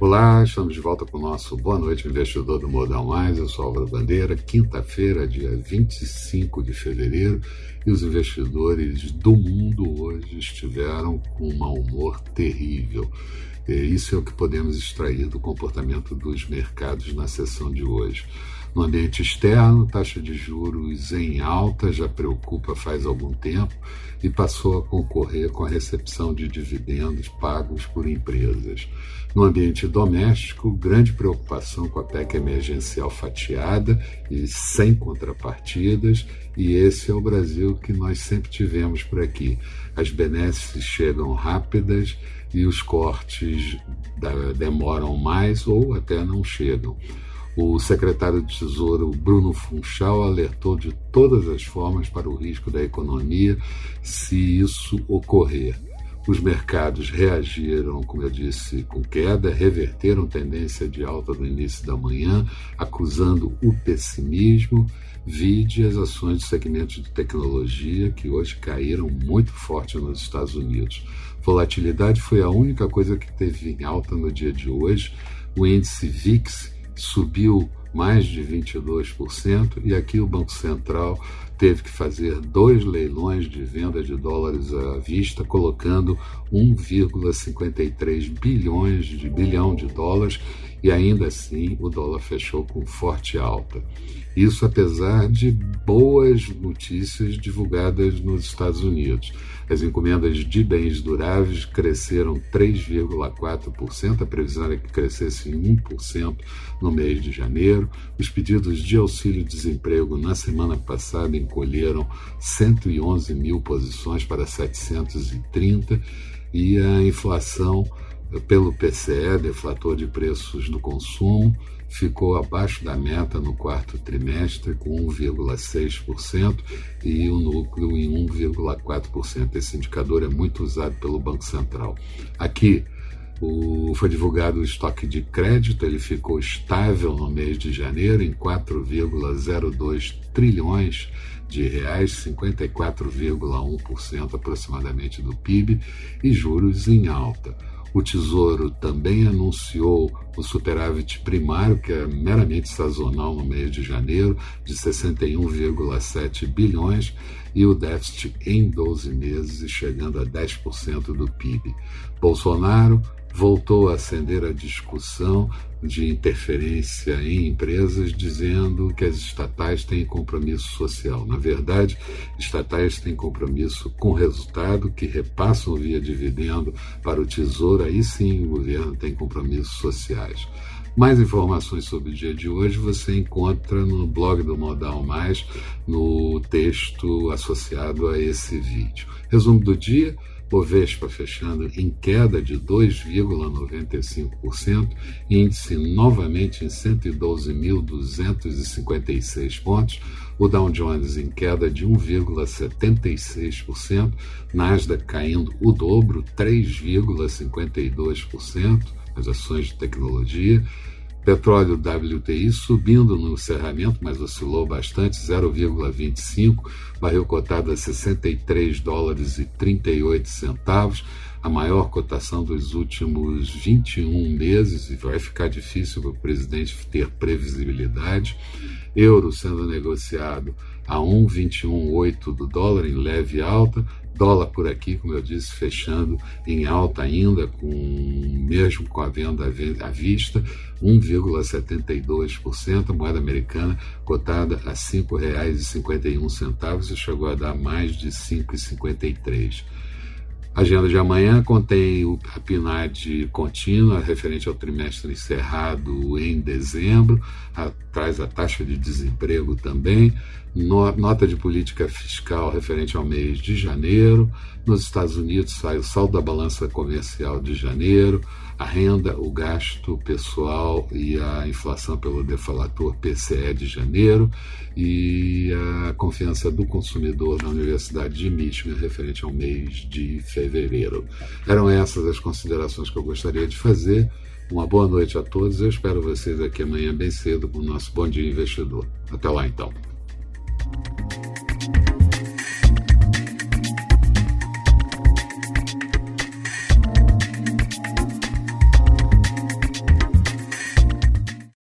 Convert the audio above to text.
Olá, estamos de volta com o nosso Boa Noite Investidor do Modal Mais. Eu sou Álvaro Bandeira, quinta-feira, dia 25 de fevereiro, e os investidores do mundo hoje estiveram com um mau humor terrível. E isso é o que podemos extrair do comportamento dos mercados na sessão de hoje. No ambiente externo, taxa de juros em alta já preocupa faz algum tempo e passou a concorrer com a recepção de dividendos pagos por empresas. No ambiente doméstico, grande preocupação com a PEC emergencial fatiada e sem contrapartidas, e esse é o Brasil que nós sempre tivemos por aqui. As benesses chegam rápidas e os cortes demoram mais ou até não chegam. O secretário de Tesouro Bruno Funchal alertou de todas as formas para o risco da economia se isso ocorrer. Os mercados reagiram, como eu disse, com queda, reverteram tendência de alta no início da manhã, acusando o pessimismo. Vide as ações do segmento de tecnologia, que hoje caíram muito forte nos Estados Unidos. Volatilidade foi a única coisa que teve em alta no dia de hoje. O índice VIX subiu mais de 22%, e aqui o Banco Central teve que fazer dois leilões de venda de dólares à vista, colocando 1,53 bilhões de bilhão de dólares e ainda assim o dólar fechou com forte alta. Isso apesar de boas notícias divulgadas nos Estados Unidos. As encomendas de bens duráveis cresceram 3,4%, a previsão é que crescesse em 1% no mês de janeiro. Os pedidos de auxílio-desemprego na semana passada encolheram 111 mil posições para 730 e a inflação pelo PCE, deflator de preços do consumo, ficou abaixo da meta no quarto trimestre, com 1,6%, e o núcleo em 1,4%. Esse indicador é muito usado pelo Banco Central. Aqui, o, foi divulgado o estoque de crédito, ele ficou estável no mês de janeiro em 4,02 trilhões de reais, 54,1% aproximadamente do PIB, e juros em alta. O Tesouro também anunciou o superávit primário, que é meramente sazonal no mês de janeiro, de 61,7 bilhões, e o déficit em 12 meses chegando a 10% do PIB. Bolsonaro voltou a acender a discussão de interferência em empresas, dizendo que as estatais têm compromisso social. Na verdade, estatais têm compromisso com resultado, que repassam via dividendo para o Tesouro, aí sim o governo tem compromissos sociais. Mais informações sobre o dia de hoje você encontra no blog do Modal Mais, no texto associado a esse vídeo. Resumo do dia. Bovespa fechando em queda de 2,95%, índice novamente em 112.256 pontos, o Dow Jones em queda de 1,76%, Nasdaq caindo o dobro, 3,52%, as ações de tecnologia, Petróleo WTI subindo no encerramento, mas oscilou bastante, 0,25, barril cotado a 63 dólares e 38 centavos, a maior cotação dos últimos 21 meses, e vai ficar difícil para o presidente ter previsibilidade. Euro sendo negociado a 1,218 do dólar em leve alta, Dólar por aqui, como eu disse, fechando em alta ainda, com mesmo com a venda à vista, 1,72%. A moeda americana cotada a R$ 5,51 e chegou a dar mais de R$ 5,53. Agenda de amanhã contém a PNAD contínua, referente ao trimestre encerrado em dezembro, traz a taxa de desemprego também, no, nota de política fiscal referente ao mês de janeiro. Nos Estados Unidos sai o saldo da balança comercial de janeiro, a renda, o gasto pessoal e a inflação pelo deflator PCE de janeiro e a confiança do consumidor na Universidade de Michigan referente ao mês de fevereiro. Eram essas as considerações que eu gostaria de fazer. Uma boa noite a todos. Eu espero vocês aqui amanhã bem cedo com o nosso Bom Dia Investidor. Até lá então.